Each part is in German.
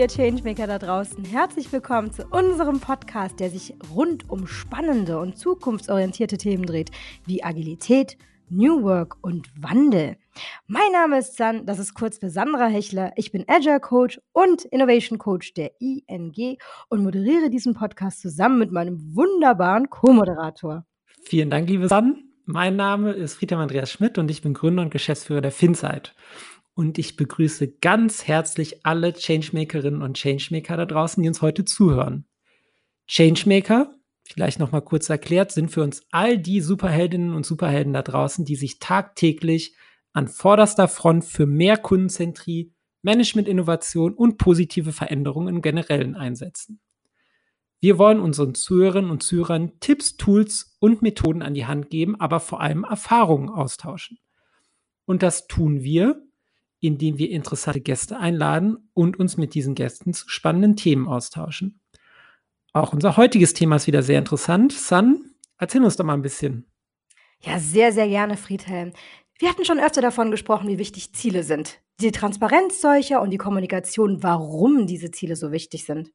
ihr Changemaker da draußen. Herzlich willkommen zu unserem Podcast, der sich rund um spannende und zukunftsorientierte Themen dreht, wie Agilität, New Work und Wandel. Mein Name ist San, das ist kurz für Sandra Hechler. Ich bin Agile Coach und Innovation Coach der ING und moderiere diesen Podcast zusammen mit meinem wunderbaren Co-Moderator. Vielen Dank, liebe San. Mein Name ist Friedhelm Andreas Schmidt und ich bin Gründer und Geschäftsführer der Finzeit. Und ich begrüße ganz herzlich alle Changemakerinnen und Changemaker da draußen, die uns heute zuhören. Changemaker vielleicht noch mal kurz erklärt, sind für uns all die Superheldinnen und Superhelden da draußen, die sich tagtäglich an vorderster Front für mehr Kundenzentrie, Management-Innovation und positive Veränderungen im Generellen einsetzen. Wir wollen unseren Zuhörerinnen und Zuhörern Tipps, Tools und Methoden an die Hand geben, aber vor allem Erfahrungen austauschen. Und das tun wir, indem wir interessante Gäste einladen und uns mit diesen Gästen zu spannenden Themen austauschen. Auch unser heutiges Thema ist wieder sehr interessant. San, erzähl uns doch mal ein bisschen. Ja, sehr, sehr gerne, Friedhelm. Wir hatten schon öfter davon gesprochen, wie wichtig Ziele sind. Die Transparenz solcher und die Kommunikation, warum diese Ziele so wichtig sind.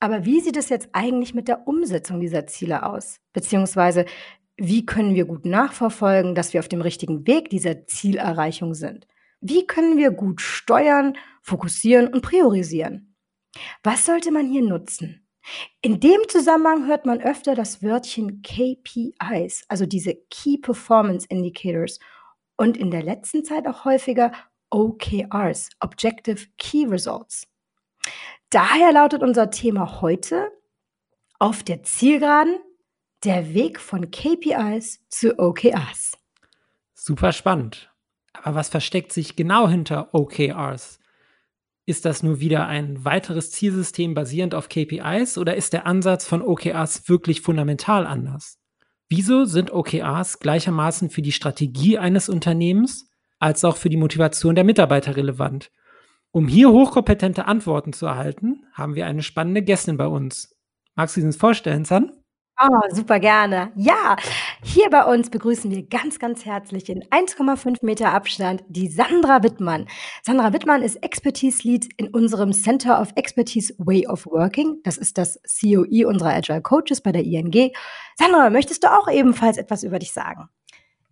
Aber wie sieht es jetzt eigentlich mit der Umsetzung dieser Ziele aus? Beziehungsweise, wie können wir gut nachverfolgen, dass wir auf dem richtigen Weg dieser Zielerreichung sind? Wie können wir gut steuern, fokussieren und priorisieren? Was sollte man hier nutzen? In dem Zusammenhang hört man öfter das Wörtchen KPIs, also diese Key Performance Indicators, und in der letzten Zeit auch häufiger OKRs, Objective Key Results. Daher lautet unser Thema heute auf der Zielgeraden der Weg von KPIs zu OKRs. Super spannend. Aber was versteckt sich genau hinter OKRs? Ist das nur wieder ein weiteres Zielsystem basierend auf KPIs oder ist der Ansatz von OKRs wirklich fundamental anders? Wieso sind OKRs gleichermaßen für die Strategie eines Unternehmens als auch für die Motivation der Mitarbeiter relevant? Um hier hochkompetente Antworten zu erhalten, haben wir eine spannende Gästin bei uns. Magst du sie uns vorstellen, San? Oh, super gerne. Ja, hier bei uns begrüßen wir ganz, ganz herzlich in 1,5 Meter Abstand die Sandra Wittmann. Sandra Wittmann ist Expertise Lead in unserem Center of Expertise Way of Working. Das ist das COE unserer Agile Coaches bei der ING. Sandra, möchtest du auch ebenfalls etwas über dich sagen?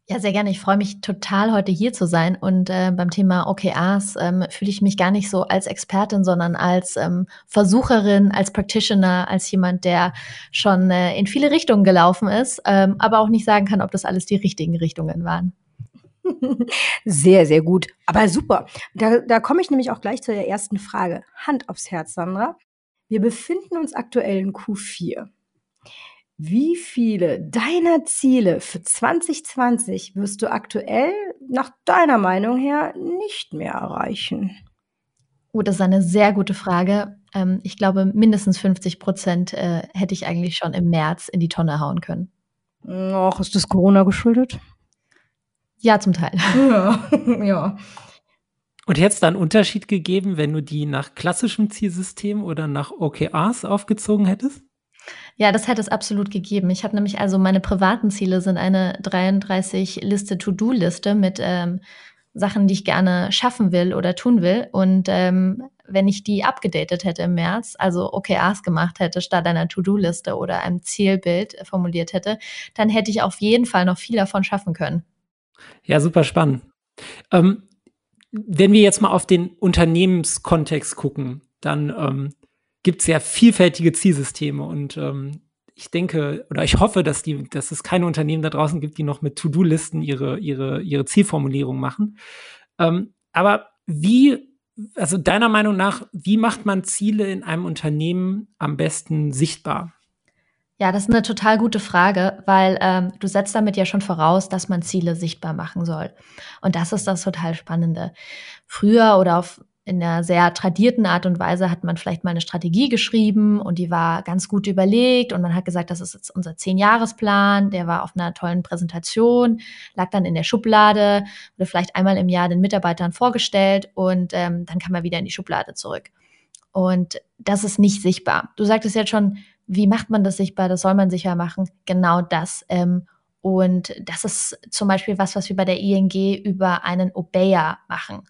Ja, sehr gerne. Ich freue mich total, heute hier zu sein. Und äh, beim Thema OKRs ähm, fühle ich mich gar nicht so als Expertin, sondern als ähm, Versucherin, als Practitioner, als jemand, der schon äh, in viele Richtungen gelaufen ist, ähm, aber auch nicht sagen kann, ob das alles die richtigen Richtungen waren. Sehr, sehr gut. Aber super. Da, da komme ich nämlich auch gleich zu der ersten Frage. Hand aufs Herz, Sandra. Wir befinden uns aktuell in Q4. Wie viele deiner Ziele für 2020 wirst du aktuell nach deiner Meinung her nicht mehr erreichen? Oh, das ist eine sehr gute Frage. Ähm, ich glaube, mindestens 50 Prozent äh, hätte ich eigentlich schon im März in die Tonne hauen können. Ach, ist das Corona geschuldet? Ja, zum Teil. Ja, ja. Und hätte es da einen Unterschied gegeben, wenn du die nach klassischem Zielsystem oder nach OKRs aufgezogen hättest? Ja, das hätte es absolut gegeben. Ich habe nämlich also meine privaten Ziele sind eine 33-Liste To-Do-Liste mit ähm, Sachen, die ich gerne schaffen will oder tun will. Und ähm, wenn ich die abgedatet hätte im März, also OKRs gemacht hätte, statt einer To-Do-Liste oder einem Zielbild formuliert hätte, dann hätte ich auf jeden Fall noch viel davon schaffen können. Ja, super spannend. Ähm, wenn wir jetzt mal auf den Unternehmenskontext gucken, dann ähm, gibt es ja vielfältige Zielsysteme und ähm, ich denke oder ich hoffe, dass die, dass es keine Unternehmen da draußen gibt, die noch mit To-Do-Listen ihre, ihre, ihre Zielformulierung machen. Ähm, aber wie, also deiner Meinung nach, wie macht man Ziele in einem Unternehmen am besten sichtbar? Ja, das ist eine total gute Frage, weil ähm, du setzt damit ja schon voraus, dass man Ziele sichtbar machen soll. Und das ist das total Spannende. Früher oder auf in einer sehr tradierten Art und Weise hat man vielleicht mal eine Strategie geschrieben und die war ganz gut überlegt und man hat gesagt, das ist jetzt unser Zehn-Jahres-Plan, der war auf einer tollen Präsentation, lag dann in der Schublade, wurde vielleicht einmal im Jahr den Mitarbeitern vorgestellt und ähm, dann kam er wieder in die Schublade zurück. Und das ist nicht sichtbar. Du sagtest jetzt schon, wie macht man das sichtbar? Das soll man sicher machen. Genau das. Ähm, und das ist zum Beispiel was, was wir bei der ING über einen Obeya machen.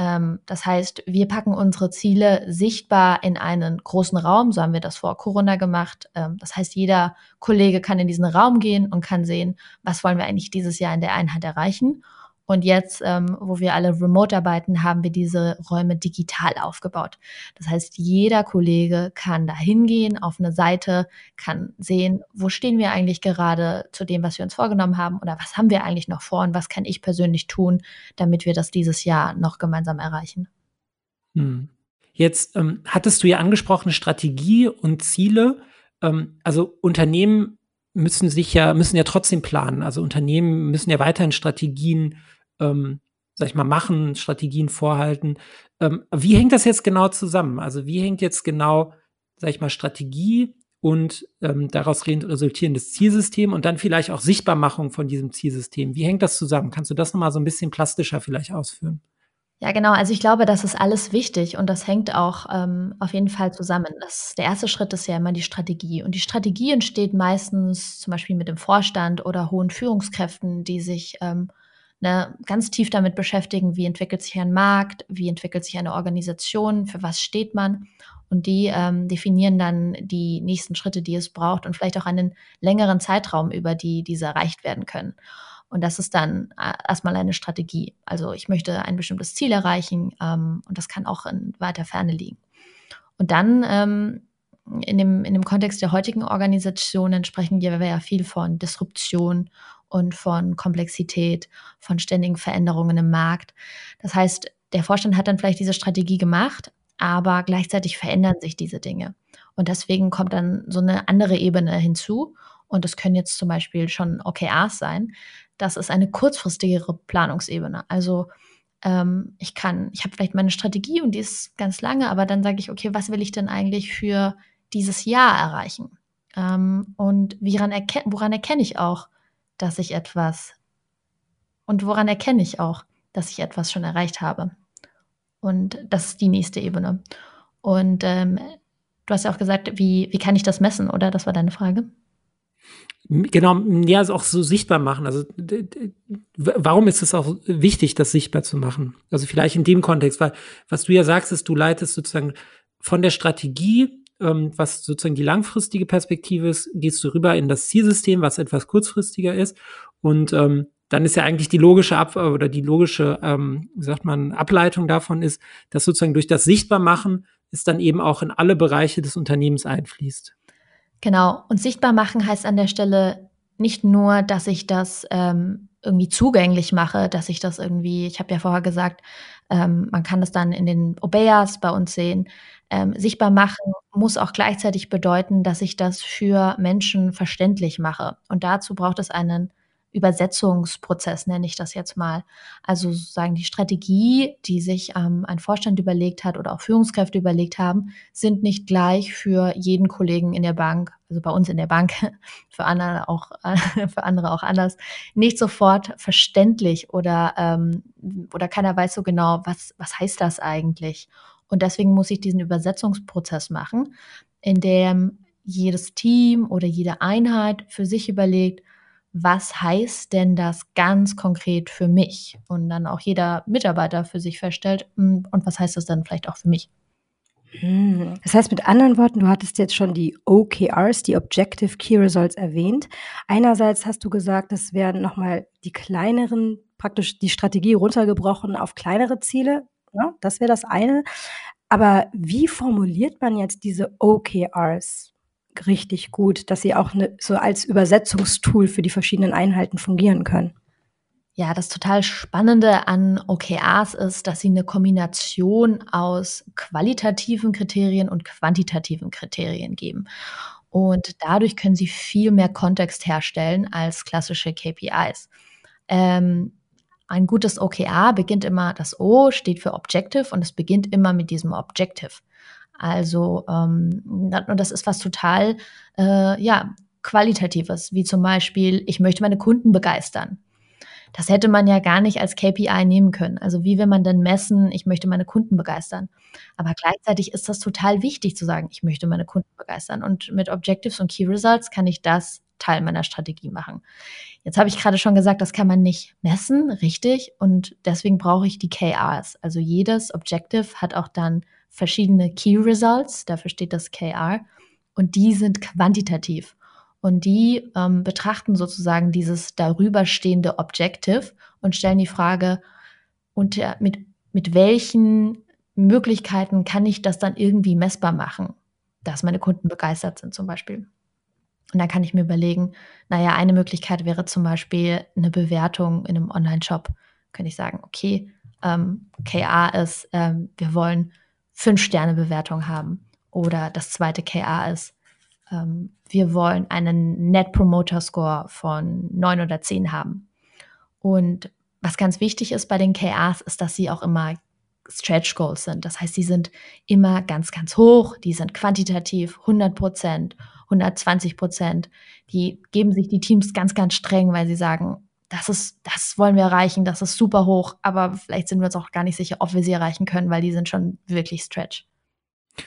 Ähm, das heißt, wir packen unsere Ziele sichtbar in einen großen Raum. So haben wir das vor Corona gemacht. Ähm, das heißt, jeder Kollege kann in diesen Raum gehen und kann sehen, was wollen wir eigentlich dieses Jahr in der Einheit erreichen. Und jetzt, ähm, wo wir alle remote arbeiten, haben wir diese Räume digital aufgebaut. Das heißt, jeder Kollege kann da hingehen auf eine Seite, kann sehen, wo stehen wir eigentlich gerade zu dem, was wir uns vorgenommen haben oder was haben wir eigentlich noch vor und was kann ich persönlich tun, damit wir das dieses Jahr noch gemeinsam erreichen. Hm. Jetzt ähm, hattest du ja angesprochen, Strategie und Ziele. Ähm, also Unternehmen müssen sich ja, müssen ja trotzdem planen. Also Unternehmen müssen ja weiterhin Strategien ähm, sag ich mal, machen, Strategien vorhalten. Ähm, wie hängt das jetzt genau zusammen? Also wie hängt jetzt genau, sag ich mal, Strategie und ähm, daraus resultierendes Zielsystem und dann vielleicht auch Sichtbarmachung von diesem Zielsystem. Wie hängt das zusammen? Kannst du das nochmal so ein bisschen plastischer vielleicht ausführen? Ja, genau. Also ich glaube, das ist alles wichtig und das hängt auch ähm, auf jeden Fall zusammen. Das, der erste Schritt ist ja immer die Strategie. Und die Strategie entsteht meistens zum Beispiel mit dem Vorstand oder hohen Führungskräften, die sich ähm, ne, ganz tief damit beschäftigen, wie entwickelt sich ein Markt, wie entwickelt sich eine Organisation, für was steht man. Und die ähm, definieren dann die nächsten Schritte, die es braucht und vielleicht auch einen längeren Zeitraum, über die diese erreicht werden können. Und das ist dann äh, erstmal eine Strategie. Also ich möchte ein bestimmtes Ziel erreichen ähm, und das kann auch in weiter Ferne liegen. Und dann ähm, in, dem, in dem Kontext der heutigen Organisationen sprechen wir ja viel von Disruption und von Komplexität, von ständigen Veränderungen im Markt. Das heißt, der Vorstand hat dann vielleicht diese Strategie gemacht, aber gleichzeitig verändern sich diese Dinge. Und deswegen kommt dann so eine andere Ebene hinzu. Und das können jetzt zum Beispiel schon OKRs sein. Das ist eine kurzfristigere Planungsebene. Also ähm, ich kann, ich habe vielleicht meine Strategie und die ist ganz lange, aber dann sage ich, okay, was will ich denn eigentlich für dieses Jahr erreichen? Ähm, und erken woran erkenne ich auch, dass ich etwas und woran erkenne ich auch, dass ich etwas schon erreicht habe. Und das ist die nächste Ebene. Und ähm, du hast ja auch gesagt, wie, wie kann ich das messen, oder? Das war deine Frage. Genau, ja, also auch so sichtbar machen. Also warum ist es auch wichtig, das sichtbar zu machen? Also vielleicht in dem Kontext, weil was du ja sagst, ist, du leitest sozusagen von der Strategie ähm, was sozusagen die langfristige Perspektive ist, gehst du rüber in das Zielsystem, was etwas kurzfristiger ist. Und ähm, dann ist ja eigentlich die logische Ab oder die logische, ähm, wie sagt man, Ableitung davon ist, dass sozusagen durch das Sichtbarmachen es dann eben auch in alle Bereiche des Unternehmens einfließt. Genau. Und sichtbar machen heißt an der Stelle nicht nur, dass ich das ähm, irgendwie zugänglich mache, dass ich das irgendwie, ich habe ja vorher gesagt, ähm, man kann das dann in den Obeyas bei uns sehen, ähm, sichtbar machen muss auch gleichzeitig bedeuten, dass ich das für Menschen verständlich mache. Und dazu braucht es einen Übersetzungsprozess, nenne ich das jetzt mal. Also sozusagen die Strategie, die sich ähm, ein Vorstand überlegt hat oder auch Führungskräfte überlegt haben, sind nicht gleich für jeden Kollegen in der Bank, also bei uns in der Bank, für andere auch, für andere auch anders, nicht sofort verständlich oder, ähm, oder keiner weiß so genau, was, was heißt das eigentlich? Und deswegen muss ich diesen Übersetzungsprozess machen, in dem jedes Team oder jede Einheit für sich überlegt, was heißt denn das ganz konkret für mich? Und dann auch jeder Mitarbeiter für sich feststellt, hm, und was heißt das dann vielleicht auch für mich? Hm. Das heißt mit anderen Worten, du hattest jetzt schon die OKRs, die Objective Key Results erwähnt. Einerseits hast du gesagt, das wären nochmal die kleineren, praktisch die Strategie runtergebrochen auf kleinere Ziele, Ne? Das wäre das eine. Aber wie formuliert man jetzt diese OKRs richtig gut, dass sie auch ne, so als Übersetzungstool für die verschiedenen Einheiten fungieren können? Ja, das total Spannende an OKRs ist, dass sie eine Kombination aus qualitativen Kriterien und quantitativen Kriterien geben. Und dadurch können sie viel mehr Kontext herstellen als klassische KPIs. Ähm, ein gutes OKR beginnt immer, das O steht für Objective und es beginnt immer mit diesem Objective. Also, ähm, das ist was total, äh, ja, qualitatives, wie zum Beispiel, ich möchte meine Kunden begeistern. Das hätte man ja gar nicht als KPI nehmen können. Also wie will man denn messen, ich möchte meine Kunden begeistern? Aber gleichzeitig ist das total wichtig zu sagen, ich möchte meine Kunden begeistern. Und mit Objectives und Key Results kann ich das Teil meiner Strategie machen. Jetzt habe ich gerade schon gesagt, das kann man nicht messen, richtig. Und deswegen brauche ich die KRs. Also jedes Objective hat auch dann verschiedene Key Results, dafür steht das KR. Und die sind quantitativ. Und die ähm, betrachten sozusagen dieses darüberstehende Objective und stellen die Frage, unter, mit, mit welchen Möglichkeiten kann ich das dann irgendwie messbar machen, dass meine Kunden begeistert sind zum Beispiel. Und dann kann ich mir überlegen, naja, eine Möglichkeit wäre zum Beispiel eine Bewertung in einem Online-Shop. Könnte ich sagen, okay, ähm, KA ist, ähm, wir wollen fünf Sterne Bewertung haben. Oder das zweite KA ist, ähm, wir wollen einen Net Promoter Score von neun oder zehn haben. Und was ganz wichtig ist bei den KAs, ist, dass sie auch immer Stretch Goals sind. Das heißt, sie sind immer ganz, ganz hoch, die sind quantitativ 100 Prozent, 120 Prozent. Die geben sich die Teams ganz, ganz streng, weil sie sagen, das ist, das wollen wir erreichen, das ist super hoch, aber vielleicht sind wir uns auch gar nicht sicher, ob wir sie erreichen können, weil die sind schon wirklich Stretch.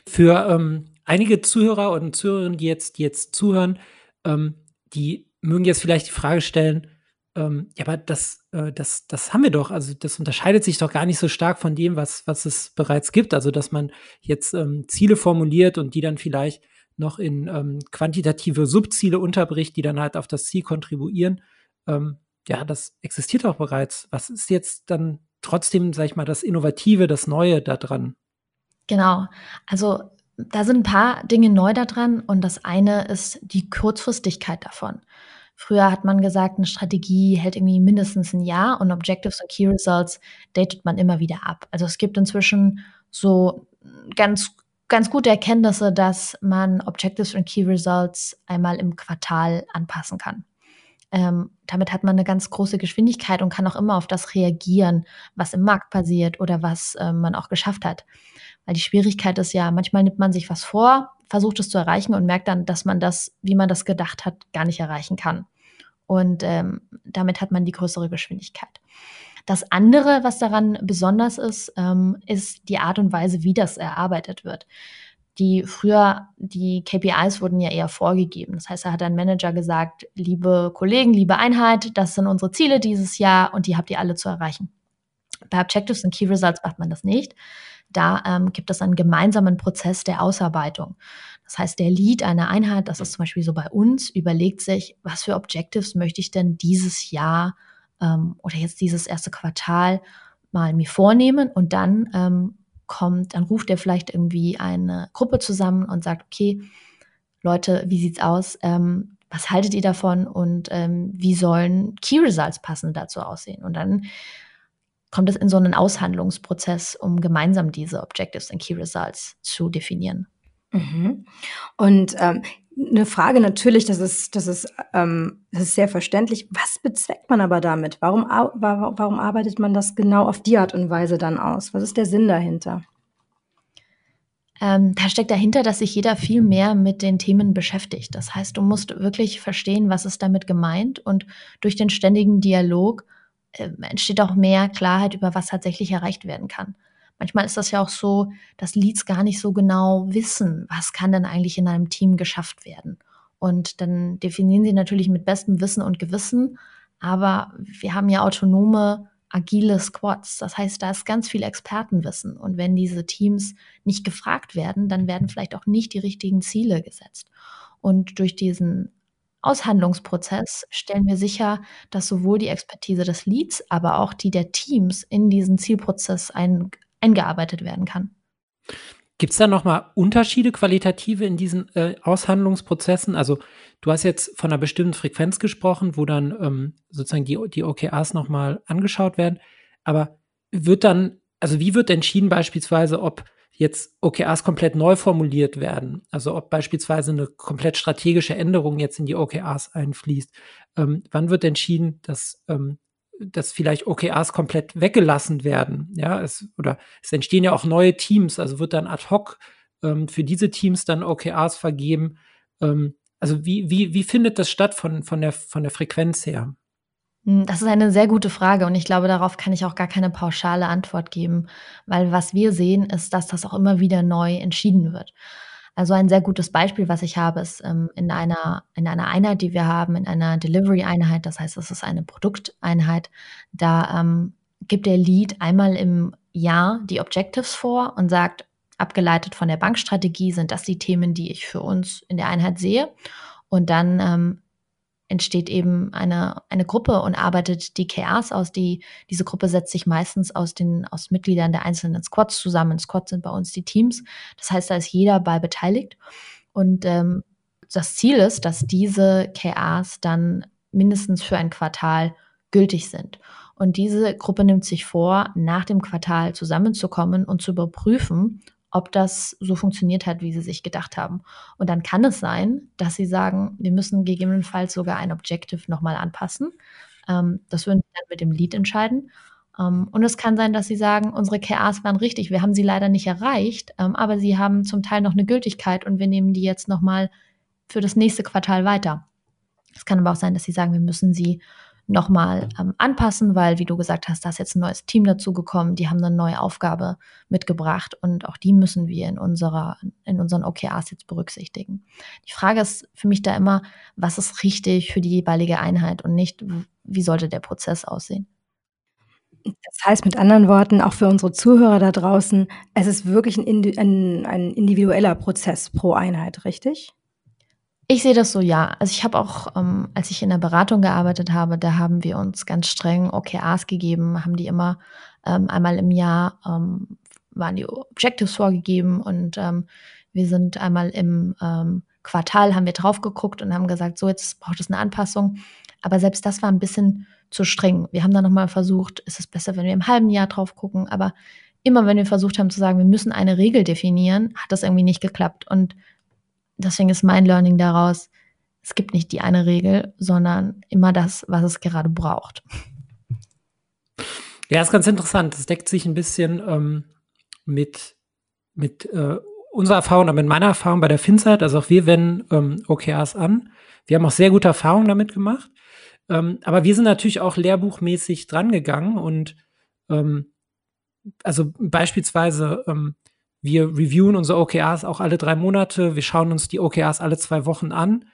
Für ähm, einige Zuhörer und Zuhörerinnen, die jetzt, die jetzt zuhören, ähm, die mögen jetzt vielleicht die Frage stellen, ähm, ja, aber das, äh, das, das haben wir doch. Also das unterscheidet sich doch gar nicht so stark von dem, was, was es bereits gibt. Also dass man jetzt ähm, Ziele formuliert und die dann vielleicht noch in ähm, quantitative Subziele unterbricht, die dann halt auf das Ziel kontribuieren. Ähm, ja, das existiert doch bereits. Was ist jetzt dann trotzdem, sag ich mal, das Innovative, das Neue daran? Genau. Also da sind ein paar Dinge neu daran und das eine ist die Kurzfristigkeit davon. Früher hat man gesagt, eine Strategie hält irgendwie mindestens ein Jahr und Objectives und Key Results datet man immer wieder ab. Also es gibt inzwischen so ganz, ganz gute Erkenntnisse, dass man Objectives und Key Results einmal im Quartal anpassen kann. Ähm, damit hat man eine ganz große Geschwindigkeit und kann auch immer auf das reagieren, was im Markt passiert oder was äh, man auch geschafft hat. Weil die Schwierigkeit ist ja, manchmal nimmt man sich was vor, versucht es zu erreichen und merkt dann, dass man das, wie man das gedacht hat, gar nicht erreichen kann. Und ähm, damit hat man die größere Geschwindigkeit. Das andere, was daran besonders ist, ähm, ist die Art und Weise, wie das erarbeitet wird. Die früher, die KPIs wurden ja eher vorgegeben. Das heißt, da hat ein Manager gesagt, liebe Kollegen, liebe Einheit, das sind unsere Ziele dieses Jahr und die habt ihr alle zu erreichen. Bei Objectives und Key Results macht man das nicht. Da ähm, gibt es einen gemeinsamen Prozess der Ausarbeitung. Das heißt, der Lead einer Einheit, das ist zum Beispiel so bei uns, überlegt sich, was für Objectives möchte ich denn dieses Jahr ähm, oder jetzt dieses erste Quartal mal mir vornehmen und dann ähm, kommt, dann ruft er vielleicht irgendwie eine Gruppe zusammen und sagt, okay, Leute, wie sieht's aus? Ähm, was haltet ihr davon und ähm, wie sollen Key Results passend dazu aussehen? Und dann kommt es in so einen Aushandlungsprozess, um gemeinsam diese Objectives und Key Results zu definieren. Mhm. Und ähm, eine Frage natürlich, das ist, das, ist, ähm, das ist sehr verständlich. Was bezweckt man aber damit? Warum, warum, warum arbeitet man das genau auf die Art und Weise dann aus? Was ist der Sinn dahinter? Ähm, da steckt dahinter, dass sich jeder viel mehr mit den Themen beschäftigt. Das heißt, du musst wirklich verstehen, was ist damit gemeint und durch den ständigen Dialog äh, entsteht auch mehr Klarheit über, was tatsächlich erreicht werden kann. Manchmal ist das ja auch so, dass Leads gar nicht so genau wissen, was kann denn eigentlich in einem Team geschafft werden. Und dann definieren sie natürlich mit bestem Wissen und Gewissen, aber wir haben ja autonome, agile Squads. Das heißt, da ist ganz viel Expertenwissen. Und wenn diese Teams nicht gefragt werden, dann werden vielleicht auch nicht die richtigen Ziele gesetzt. Und durch diesen Aushandlungsprozess stellen wir sicher, dass sowohl die Expertise des Leads, aber auch die der Teams in diesen Zielprozess ein, eingearbeitet werden kann. Gibt es da nochmal Unterschiede qualitative in diesen äh, Aushandlungsprozessen? Also du hast jetzt von einer bestimmten Frequenz gesprochen, wo dann ähm, sozusagen die, die OKRs nochmal angeschaut werden. Aber wird dann, also wie wird entschieden beispielsweise, ob jetzt OKRs komplett neu formuliert werden? Also ob beispielsweise eine komplett strategische Änderung jetzt in die OKRs einfließt? Ähm, wann wird entschieden, dass ähm, dass vielleicht OKRs komplett weggelassen werden. Ja, es, oder es entstehen ja auch neue Teams, also wird dann ad hoc ähm, für diese Teams dann OKRs vergeben. Ähm, also wie, wie, wie findet das statt von, von, der, von der Frequenz her? Hm, das ist eine sehr gute Frage und ich glaube, darauf kann ich auch gar keine pauschale Antwort geben, weil was wir sehen, ist, dass das auch immer wieder neu entschieden wird. Also ein sehr gutes Beispiel, was ich habe, ist ähm, in, einer, in einer Einheit, die wir haben, in einer Delivery-Einheit, das heißt, es ist eine Produkteinheit, da ähm, gibt der Lead einmal im Jahr die Objectives vor und sagt, abgeleitet von der Bankstrategie sind das die Themen, die ich für uns in der Einheit sehe. Und dann ähm, entsteht eben eine, eine Gruppe und arbeitet die KRs aus. Die, diese Gruppe setzt sich meistens aus den aus Mitgliedern der einzelnen Squads zusammen. Squads sind bei uns die Teams. Das heißt, da ist jeder bei beteiligt. Und ähm, das Ziel ist, dass diese KRs dann mindestens für ein Quartal gültig sind. Und diese Gruppe nimmt sich vor, nach dem Quartal zusammenzukommen und zu überprüfen, ob das so funktioniert hat, wie sie sich gedacht haben. Und dann kann es sein, dass sie sagen, wir müssen gegebenenfalls sogar ein Objective nochmal anpassen. Ähm, das würden sie dann mit dem Lead entscheiden. Ähm, und es kann sein, dass sie sagen, unsere KAs waren richtig, wir haben sie leider nicht erreicht, ähm, aber sie haben zum Teil noch eine Gültigkeit und wir nehmen die jetzt nochmal für das nächste Quartal weiter. Es kann aber auch sein, dass sie sagen, wir müssen sie nochmal ähm, anpassen, weil, wie du gesagt hast, da ist jetzt ein neues Team dazugekommen, die haben eine neue Aufgabe mitgebracht und auch die müssen wir in unserer, in unseren OKRs jetzt berücksichtigen. Die Frage ist für mich da immer, was ist richtig für die jeweilige Einheit und nicht, wie sollte der Prozess aussehen? Das heißt mit anderen Worten, auch für unsere Zuhörer da draußen, es ist wirklich ein, ein, ein individueller Prozess pro Einheit, richtig? Ich sehe das so, ja. Also ich habe auch, ähm, als ich in der Beratung gearbeitet habe, da haben wir uns ganz streng OKRs gegeben, haben die immer ähm, einmal im Jahr ähm, waren die Objectives vorgegeben und ähm, wir sind einmal im ähm, Quartal haben wir drauf geguckt und haben gesagt, so jetzt braucht es eine Anpassung. Aber selbst das war ein bisschen zu streng. Wir haben dann nochmal versucht, ist es besser, wenn wir im halben Jahr drauf gucken. Aber immer wenn wir versucht haben zu sagen, wir müssen eine Regel definieren, hat das irgendwie nicht geklappt. Und deswegen ist mein Learning daraus, es gibt nicht die eine Regel, sondern immer das, was es gerade braucht. Ja, ist ganz interessant. Das deckt sich ein bisschen ähm, mit, mit äh, unserer Erfahrung, aber mit meiner Erfahrung bei der FinSite. Also auch wir wenden ähm, OKRs an. Wir haben auch sehr gute Erfahrungen damit gemacht. Ähm, aber wir sind natürlich auch lehrbuchmäßig drangegangen und ähm, also beispielsweise ähm, wir reviewen unsere OKRs auch alle drei Monate. Wir schauen uns die OKRs alle zwei Wochen an.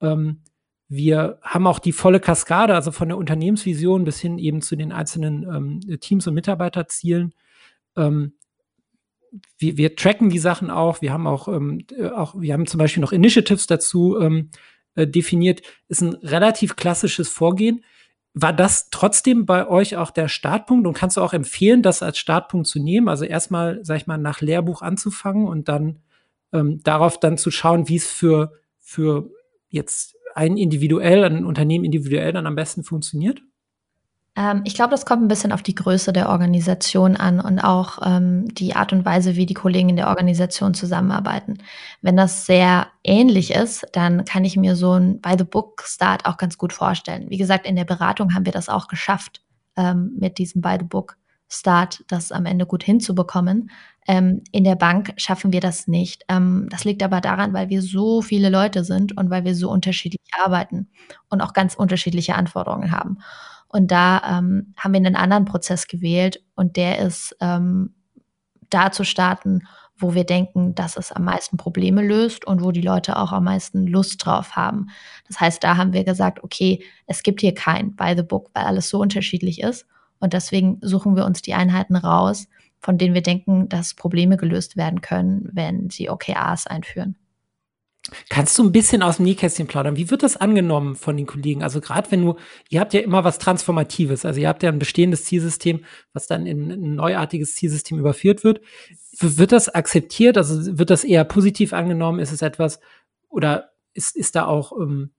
Ähm, wir haben auch die volle Kaskade, also von der Unternehmensvision bis hin eben zu den einzelnen ähm, Teams und Mitarbeiterzielen. Ähm, wir, wir, tracken die Sachen auch. Wir haben auch, ähm, äh, auch, wir haben zum Beispiel noch Initiatives dazu ähm, äh, definiert. Ist ein relativ klassisches Vorgehen. War das trotzdem bei euch auch der Startpunkt und kannst du auch empfehlen, das als Startpunkt zu nehmen? Also erstmal, sag ich mal, nach Lehrbuch anzufangen und dann ähm, darauf dann zu schauen, wie es für, für jetzt ein individuell, ein Unternehmen individuell dann am besten funktioniert? Ähm, ich glaube, das kommt ein bisschen auf die Größe der Organisation an und auch ähm, die Art und Weise, wie die Kollegen in der Organisation zusammenarbeiten. Wenn das sehr ähnlich ist, dann kann ich mir so ein By-the-Book-Start auch ganz gut vorstellen. Wie gesagt, in der Beratung haben wir das auch geschafft, ähm, mit diesem By-the-Book-Start das am Ende gut hinzubekommen. Ähm, in der Bank schaffen wir das nicht. Ähm, das liegt aber daran, weil wir so viele Leute sind und weil wir so unterschiedlich arbeiten und auch ganz unterschiedliche Anforderungen haben. Und da ähm, haben wir einen anderen Prozess gewählt und der ist ähm, da zu starten, wo wir denken, dass es am meisten Probleme löst und wo die Leute auch am meisten Lust drauf haben. Das heißt, da haben wir gesagt, okay, es gibt hier kein by the book, weil alles so unterschiedlich ist. Und deswegen suchen wir uns die Einheiten raus, von denen wir denken, dass Probleme gelöst werden können, wenn sie OKRs einführen. Kannst du ein bisschen aus dem Nähkästchen plaudern? Wie wird das angenommen von den Kollegen? Also gerade wenn du, ihr habt ja immer was Transformatives, also ihr habt ja ein bestehendes Zielsystem, was dann in ein neuartiges Zielsystem überführt wird. Wird das akzeptiert? Also wird das eher positiv angenommen? Ist es etwas oder ist, ist da auch ähm,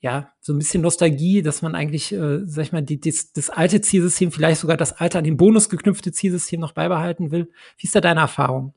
ja so ein bisschen Nostalgie, dass man eigentlich, äh, sag ich mal, die, das, das alte Zielsystem, vielleicht sogar das alte an den Bonus geknüpfte Zielsystem noch beibehalten will? Wie ist da deine Erfahrung?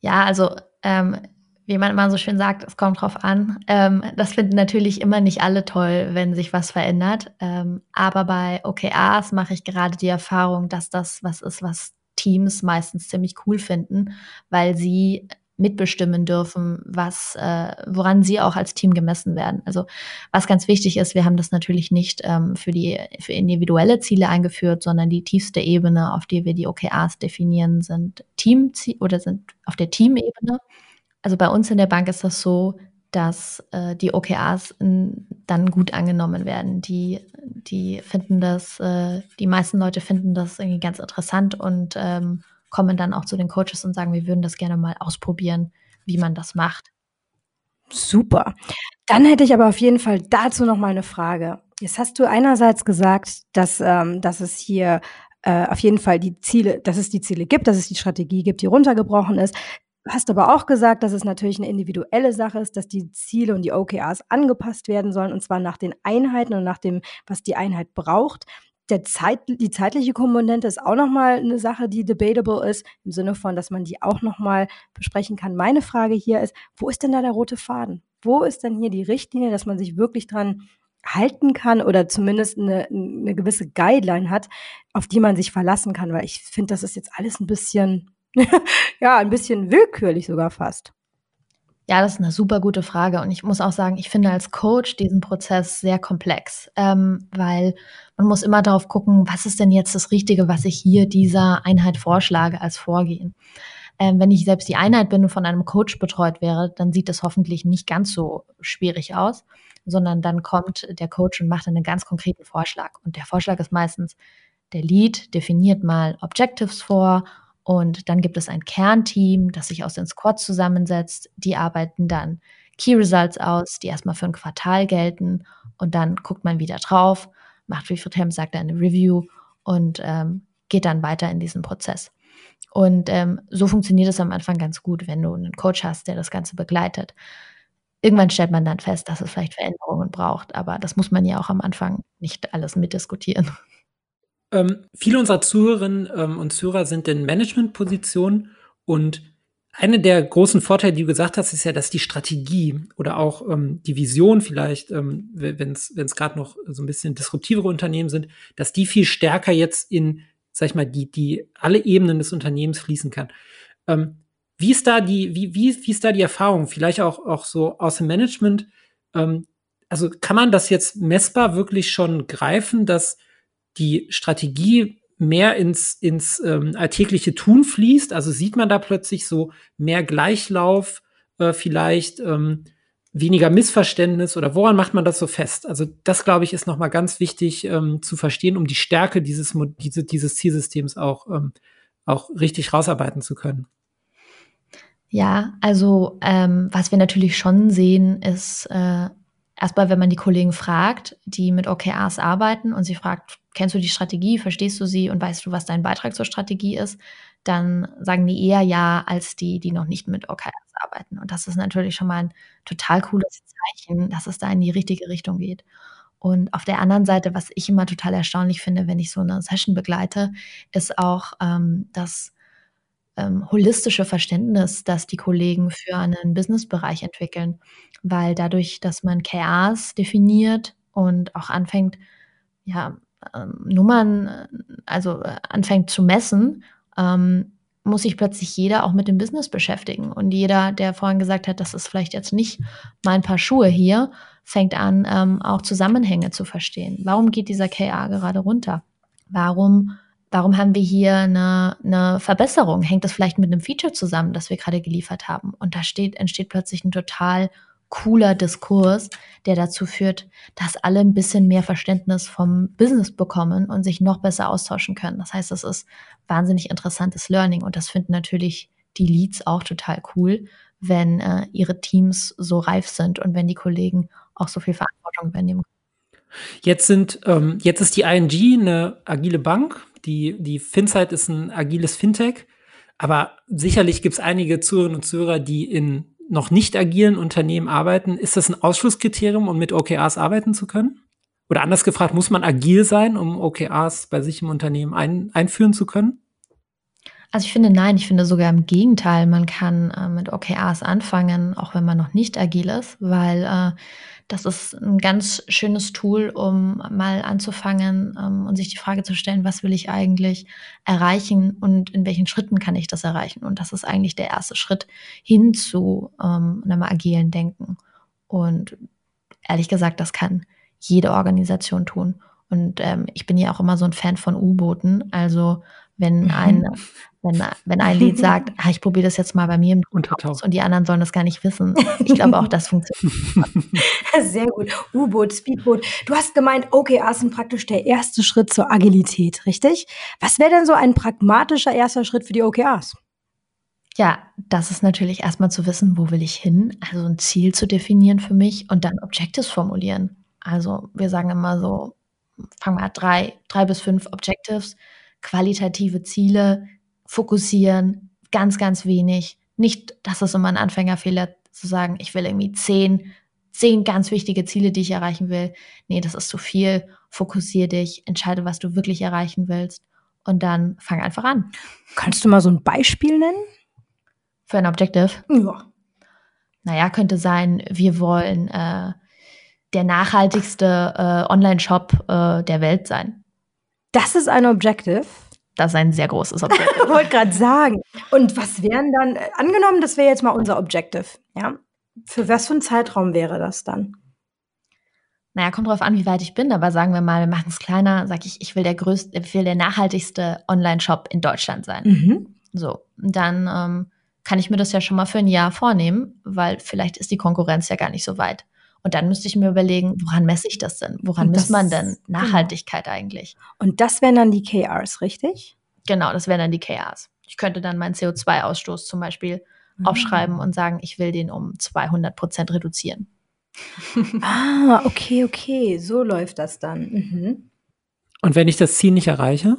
Ja, also ähm, wie man immer so schön sagt, es kommt drauf an. Ähm, das finden natürlich immer nicht alle toll, wenn sich was verändert. Ähm, aber bei OKRs mache ich gerade die Erfahrung, dass das was ist, was Teams meistens ziemlich cool finden, weil sie mitbestimmen dürfen, was, äh, woran sie auch als Team gemessen werden. Also was ganz wichtig ist, wir haben das natürlich nicht ähm, für die für individuelle Ziele eingeführt, sondern die tiefste Ebene, auf die wir die OKRs definieren, sind Team oder sind auf der Teamebene also bei uns in der Bank ist das so, dass äh, die OKRs in, dann gut angenommen werden. Die, die finden das, äh, die meisten Leute finden das irgendwie ganz interessant und ähm, kommen dann auch zu den Coaches und sagen, wir würden das gerne mal ausprobieren, wie man das macht. Super. Dann hätte ich aber auf jeden Fall dazu noch mal eine Frage. Jetzt hast du einerseits gesagt, dass, ähm, dass es hier äh, auf jeden Fall die Ziele, dass es die Ziele gibt, dass es die Strategie gibt, die runtergebrochen ist. Hast aber auch gesagt, dass es natürlich eine individuelle Sache ist, dass die Ziele und die OKRs angepasst werden sollen, und zwar nach den Einheiten und nach dem, was die Einheit braucht. Der Zeit, die zeitliche Komponente ist auch nochmal eine Sache, die debatable ist, im Sinne von, dass man die auch nochmal besprechen kann. Meine Frage hier ist, wo ist denn da der rote Faden? Wo ist denn hier die Richtlinie, dass man sich wirklich dran halten kann oder zumindest eine, eine gewisse Guideline hat, auf die man sich verlassen kann? Weil ich finde, das ist jetzt alles ein bisschen ja, ein bisschen willkürlich sogar fast. Ja, das ist eine super gute Frage. Und ich muss auch sagen, ich finde als Coach diesen Prozess sehr komplex, ähm, weil man muss immer darauf gucken, was ist denn jetzt das Richtige, was ich hier dieser Einheit vorschlage als Vorgehen. Ähm, wenn ich selbst die Einheit bin und von einem Coach betreut wäre, dann sieht das hoffentlich nicht ganz so schwierig aus, sondern dann kommt der Coach und macht einen ganz konkreten Vorschlag. Und der Vorschlag ist meistens, der Lead definiert mal Objectives vor und dann gibt es ein Kernteam, das sich aus den Squads zusammensetzt. Die arbeiten dann Key Results aus, die erstmal für ein Quartal gelten. Und dann guckt man wieder drauf, macht, wie Friedhelm sagt, eine Review und ähm, geht dann weiter in diesen Prozess. Und ähm, so funktioniert es am Anfang ganz gut, wenn du einen Coach hast, der das Ganze begleitet. Irgendwann stellt man dann fest, dass es vielleicht Veränderungen braucht, aber das muss man ja auch am Anfang nicht alles mitdiskutieren. Ähm, viele unserer Zuhörerinnen ähm, und Zuhörer sind in Managementpositionen und eine der großen Vorteile, die du gesagt hast, ist ja, dass die Strategie oder auch ähm, die Vision vielleicht, ähm, wenn es gerade noch so ein bisschen disruptivere Unternehmen sind, dass die viel stärker jetzt in, sag ich mal, die, die alle Ebenen des Unternehmens fließen kann. Ähm, wie ist da die, wie, wie, wie ist da die Erfahrung? Vielleicht auch, auch so aus dem Management. Ähm, also kann man das jetzt messbar wirklich schon greifen, dass die Strategie mehr ins, ins ähm, alltägliche Tun fließt. Also sieht man da plötzlich so mehr Gleichlauf, äh, vielleicht ähm, weniger Missverständnis oder woran macht man das so fest? Also das, glaube ich, ist nochmal ganz wichtig ähm, zu verstehen, um die Stärke dieses, diese, dieses Zielsystems auch, ähm, auch richtig rausarbeiten zu können. Ja, also ähm, was wir natürlich schon sehen, ist äh, erstmal, wenn man die Kollegen fragt, die mit OKRs arbeiten und sie fragt, kennst du die Strategie, verstehst du sie und weißt du, was dein Beitrag zur Strategie ist, dann sagen die eher ja als die, die noch nicht mit OKRs arbeiten. Und das ist natürlich schon mal ein total cooles Zeichen, dass es da in die richtige Richtung geht. Und auf der anderen Seite, was ich immer total erstaunlich finde, wenn ich so eine Session begleite, ist auch ähm, das ähm, holistische Verständnis, das die Kollegen für einen Businessbereich entwickeln. Weil dadurch, dass man KRs definiert und auch anfängt, ja, ähm, Nummern, äh, also äh, anfängt zu messen, ähm, muss sich plötzlich jeder auch mit dem Business beschäftigen. Und jeder, der vorhin gesagt hat, das ist vielleicht jetzt nicht mein Paar Schuhe hier, fängt an, ähm, auch Zusammenhänge zu verstehen. Warum geht dieser KA gerade runter? Warum Warum haben wir hier eine, eine Verbesserung? Hängt das vielleicht mit einem Feature zusammen, das wir gerade geliefert haben? Und da steht, entsteht plötzlich ein total cooler Diskurs, der dazu führt, dass alle ein bisschen mehr Verständnis vom Business bekommen und sich noch besser austauschen können. Das heißt, das ist wahnsinnig interessantes Learning und das finden natürlich die Leads auch total cool, wenn äh, ihre Teams so reif sind und wenn die Kollegen auch so viel Verantwortung übernehmen. Jetzt sind, ähm, jetzt ist die ING eine agile Bank. Die, die Finzeit ist ein agiles Fintech. Aber sicherlich gibt es einige Zuhörerinnen und Zuhörer, die in noch nicht agilen Unternehmen arbeiten. Ist das ein Ausschlusskriterium, um mit OKRs arbeiten zu können? Oder anders gefragt, muss man agil sein, um OKRs bei sich im Unternehmen ein, einführen zu können? Also ich finde nein, ich finde sogar im Gegenteil, man kann äh, mit OKRs anfangen, auch wenn man noch nicht agil ist, weil äh, das ist ein ganz schönes Tool, um mal anzufangen ähm, und sich die Frage zu stellen, was will ich eigentlich erreichen und in welchen Schritten kann ich das erreichen? Und das ist eigentlich der erste Schritt hin zu ähm, einem agilen Denken. Und ehrlich gesagt, das kann jede Organisation tun. Und ähm, ich bin ja auch immer so ein Fan von U-Booten. Also Wenn Mhm. ein, wenn, wenn ein Lied sagt, ah, ich probiere das jetzt mal bei mir im Untertauchen. Haus und die anderen sollen das gar nicht wissen. Ich glaube auch, das funktioniert. Sehr gut. U-Boot, Speedboot. Du hast gemeint, OKRs sind praktisch der erste Schritt zur Agilität, richtig? Was wäre denn so ein pragmatischer erster Schritt für die OKRs? Ja, das ist natürlich erstmal zu wissen, wo will ich hin, also ein Ziel zu definieren für mich und dann Objectives formulieren. Also wir sagen immer so, fangen wir an, drei, drei bis fünf Objectives, qualitative Ziele, fokussieren, ganz, ganz wenig. Nicht, das ist immer ein Anfängerfehler zu sagen, ich will irgendwie zehn, zehn ganz wichtige Ziele, die ich erreichen will. Nee, das ist zu viel. Fokussier dich, entscheide, was du wirklich erreichen willst und dann fang einfach an. Kannst du mal so ein Beispiel nennen? Für ein Objective. Ja. Naja, könnte sein, wir wollen äh, der nachhaltigste äh, Online-Shop äh, der Welt sein. Das ist ein Objective. Das ist ein sehr großes Ich Objective. wollte gerade sagen. Und was wären dann, äh, angenommen, das wäre jetzt mal unser Objective, ja? Für was für einen Zeitraum wäre das dann? naja, kommt drauf an, wie weit ich bin, aber sagen wir mal, wir machen es kleiner, sag ich, ich will der größte, ich will der nachhaltigste Online-Shop in Deutschland sein. Mhm. So, dann ähm, kann ich mir das ja schon mal für ein Jahr vornehmen, weil vielleicht ist die Konkurrenz ja gar nicht so weit. Und dann müsste ich mir überlegen, woran messe ich das denn? Woran misst man denn genau. Nachhaltigkeit eigentlich? Und das wären dann die KRs, richtig? Genau, das wären dann die KRs. Ich könnte dann meinen CO2-Ausstoß zum Beispiel aufschreiben und sagen, ich will den um 200 Prozent reduzieren. Ah, okay, okay. So läuft das dann. Mhm. Und wenn ich das Ziel nicht erreiche?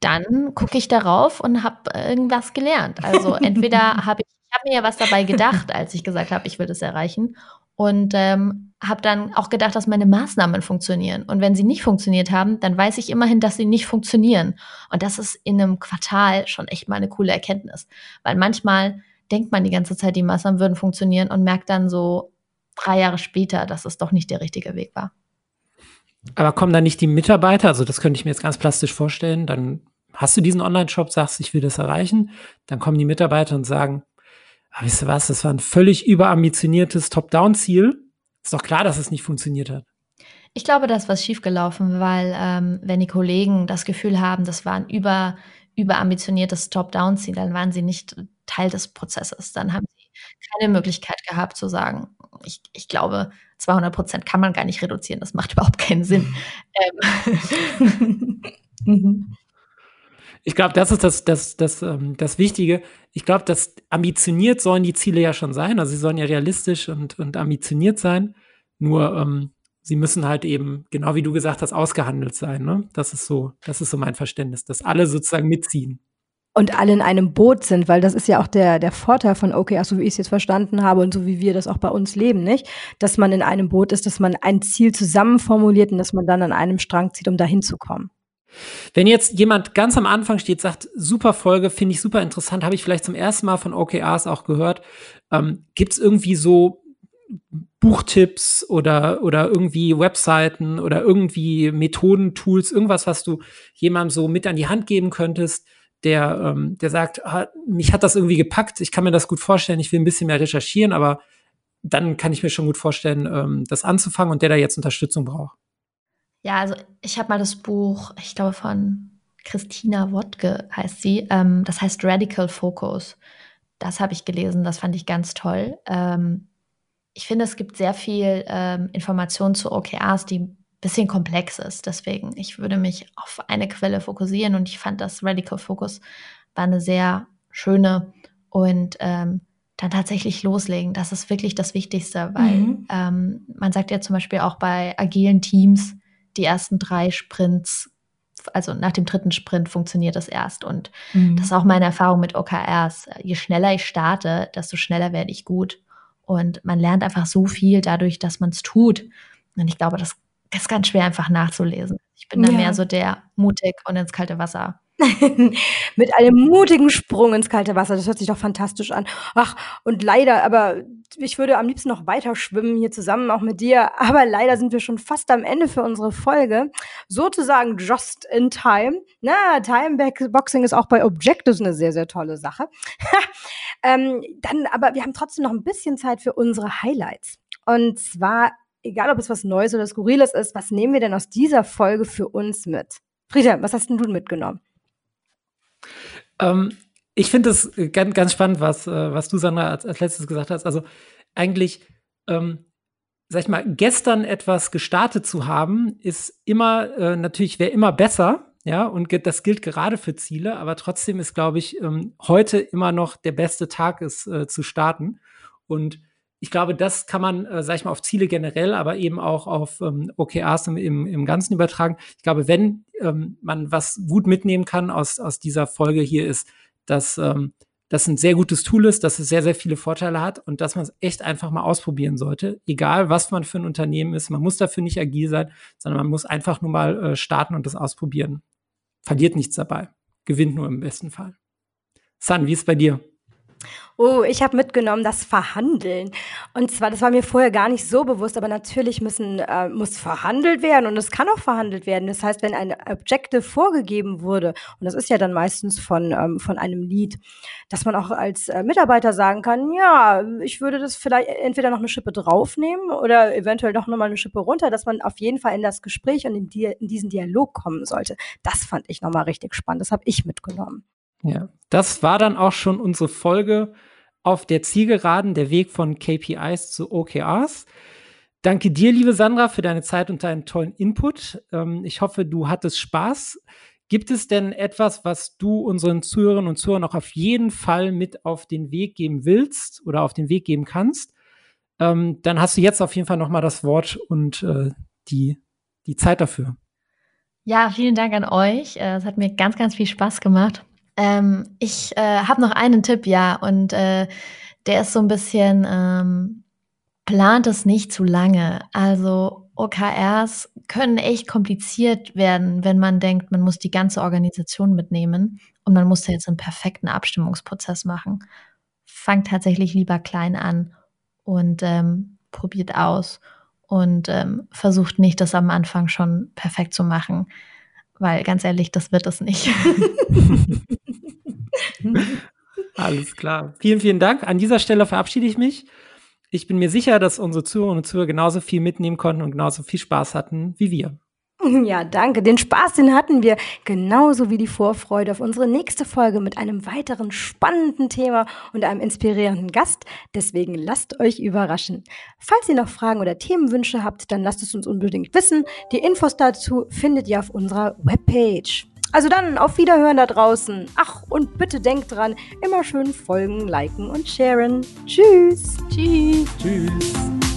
Dann gucke ich darauf und habe irgendwas gelernt. Also entweder habe ich, ich habe mir ja was dabei gedacht, als ich gesagt habe, ich will das erreichen. Und ähm, habe dann auch gedacht, dass meine Maßnahmen funktionieren. Und wenn sie nicht funktioniert haben, dann weiß ich immerhin, dass sie nicht funktionieren. Und das ist in einem Quartal schon echt mal eine coole Erkenntnis. Weil manchmal denkt man die ganze Zeit, die Maßnahmen würden funktionieren und merkt dann so drei Jahre später, dass es doch nicht der richtige Weg war. Aber kommen dann nicht die Mitarbeiter, also das könnte ich mir jetzt ganz plastisch vorstellen, dann hast du diesen Online-Shop, sagst, ich will das erreichen, dann kommen die Mitarbeiter und sagen, ah, wisst ihr was, das war ein völlig überambitioniertes Top-Down-Ziel. Ist doch klar, dass es nicht funktioniert hat. Ich glaube, da ist was schiefgelaufen, weil ähm, wenn die Kollegen das Gefühl haben, das war ein über, überambitioniertes Top-Down-Ziel, dann waren sie nicht Teil des Prozesses. Dann haben sie keine Möglichkeit gehabt zu sagen, ich, ich glaube, 200 Prozent kann man gar nicht reduzieren, das macht überhaupt keinen Sinn. Ähm, Mhm. Ich glaube, das ist das, das, das, ähm, das Wichtige. Ich glaube, dass ambitioniert sollen die Ziele ja schon sein. Also sie sollen ja realistisch und, und ambitioniert sein. Nur ähm, sie müssen halt eben, genau wie du gesagt hast, ausgehandelt sein. Ne? Das ist so, das ist so mein Verständnis, dass alle sozusagen mitziehen. Und alle in einem Boot sind, weil das ist ja auch der, der Vorteil von OKR, so wie ich es jetzt verstanden habe und so wie wir das auch bei uns leben, nicht? Dass man in einem Boot ist, dass man ein Ziel zusammen formuliert und dass man dann an einem Strang zieht, um dahin zu kommen. Wenn jetzt jemand ganz am Anfang steht, sagt, super Folge, finde ich super interessant, habe ich vielleicht zum ersten Mal von OKRs auch gehört. Ähm, Gibt es irgendwie so Buchtipps oder, oder irgendwie Webseiten oder irgendwie Methoden, Tools, irgendwas, was du jemandem so mit an die Hand geben könntest, der, ähm, der sagt, ah, mich hat das irgendwie gepackt, ich kann mir das gut vorstellen, ich will ein bisschen mehr recherchieren, aber dann kann ich mir schon gut vorstellen, ähm, das anzufangen und der da jetzt Unterstützung braucht. Ja, also ich habe mal das Buch, ich glaube von Christina Wodke heißt sie, ähm, das heißt Radical Focus. Das habe ich gelesen, das fand ich ganz toll. Ähm, ich finde, es gibt sehr viel ähm, Information zu OKRs, die ein bisschen komplex ist. Deswegen, ich würde mich auf eine Quelle fokussieren und ich fand, das Radical Focus war eine sehr schöne und ähm, dann tatsächlich loslegen. Das ist wirklich das Wichtigste, weil Mhm. ähm, man sagt ja zum Beispiel auch bei agilen Teams, die ersten drei Sprints, also nach dem dritten Sprint funktioniert das erst. Und das ist auch meine Erfahrung mit OKRs. Je schneller ich starte, desto schneller werde ich gut. Und man lernt einfach so viel dadurch, dass man es tut. Und ich glaube, das ist ganz schwer einfach nachzulesen. Ich bin da Ja. mehr so der mutig und ins kalte Wasser. Mit einem mutigen Sprung ins kalte Wasser. Das hört sich doch fantastisch an. Ach, und leider, aber ich würde am liebsten noch weiter schwimmen hier zusammen, auch mit dir. Aber leider sind wir schon fast am Ende für unsere Folge. Sozusagen just in time. Na, Timeboxing ist auch bei Objectives eine sehr, sehr tolle Sache. ähm, dann, aber wir haben trotzdem noch ein bisschen Zeit für unsere Highlights. Und zwar, egal ob es was Neues oder Skurriles ist, was nehmen wir denn aus dieser Folge für uns mit? Frieda, was hast denn du mitgenommen? Ähm, ich finde es ganz, ganz spannend, was, äh, was du, Sandra, als, als letztes gesagt hast. Also eigentlich, ähm, sag ich mal, gestern etwas gestartet zu haben, ist immer, äh, natürlich wäre immer besser, ja, und das gilt gerade für Ziele, aber trotzdem ist, glaube ich, ähm, heute immer noch der beste Tag, es äh, zu starten. Und ich glaube, das kann man, äh, sag ich mal, auf Ziele generell, aber eben auch auf ähm, OKRs im, im, im Ganzen übertragen. Ich glaube, wenn ähm, man was gut mitnehmen kann aus, aus dieser Folge hier, ist, dass ähm, das ein sehr gutes Tool ist, dass es sehr, sehr viele Vorteile hat und dass man es echt einfach mal ausprobieren sollte. Egal, was man für ein Unternehmen ist, man muss dafür nicht agil sein, sondern man muss einfach nur mal äh, starten und das ausprobieren verliert nichts dabei, gewinnt nur im besten Fall. San, wie ist bei dir? Oh, ich habe mitgenommen das Verhandeln. Und zwar, das war mir vorher gar nicht so bewusst, aber natürlich müssen, äh, muss verhandelt werden und es kann auch verhandelt werden. Das heißt, wenn ein Objective vorgegeben wurde, und das ist ja dann meistens von, ähm, von einem Lead, dass man auch als äh, Mitarbeiter sagen kann, ja, ich würde das vielleicht entweder noch eine Schippe draufnehmen oder eventuell noch mal eine Schippe runter, dass man auf jeden Fall in das Gespräch und in, die, in diesen Dialog kommen sollte. Das fand ich nochmal richtig spannend. Das habe ich mitgenommen. Ja, das war dann auch schon unsere Folge auf der Zielgeraden, der Weg von KPIs zu OKRs. Danke dir, liebe Sandra, für deine Zeit und deinen tollen Input. Ähm, ich hoffe, du hattest Spaß. Gibt es denn etwas, was du unseren Zuhörern und Zuhörern auch auf jeden Fall mit auf den Weg geben willst oder auf den Weg geben kannst? Ähm, dann hast du jetzt auf jeden Fall noch mal das Wort und äh, die, die Zeit dafür. Ja, vielen Dank an euch. Äh, es hat mir ganz, ganz viel Spaß gemacht. Ähm, ich äh, habe noch einen Tipp, ja, und äh, der ist so ein bisschen, ähm, plant es nicht zu lange. Also OKRs können echt kompliziert werden, wenn man denkt, man muss die ganze Organisation mitnehmen und man muss da jetzt einen perfekten Abstimmungsprozess machen. Fangt tatsächlich lieber klein an und ähm, probiert aus und ähm, versucht nicht, das am Anfang schon perfekt zu machen, weil ganz ehrlich, das wird es nicht. Alles klar. Vielen, vielen Dank. An dieser Stelle verabschiede ich mich. Ich bin mir sicher, dass unsere Zuhörerinnen und Zuhörer genauso viel mitnehmen konnten und genauso viel Spaß hatten wie wir. Ja, danke. Den Spaß, den hatten wir genauso wie die Vorfreude auf unsere nächste Folge mit einem weiteren spannenden Thema und einem inspirierenden Gast. Deswegen lasst euch überraschen. Falls ihr noch Fragen oder Themenwünsche habt, dann lasst es uns unbedingt wissen. Die Infos dazu findet ihr auf unserer Webpage. Also dann auf Wiederhören da draußen. Ach, und bitte denkt dran, immer schön folgen, liken und sharen. Tschüss. Tschüss. Tschüss.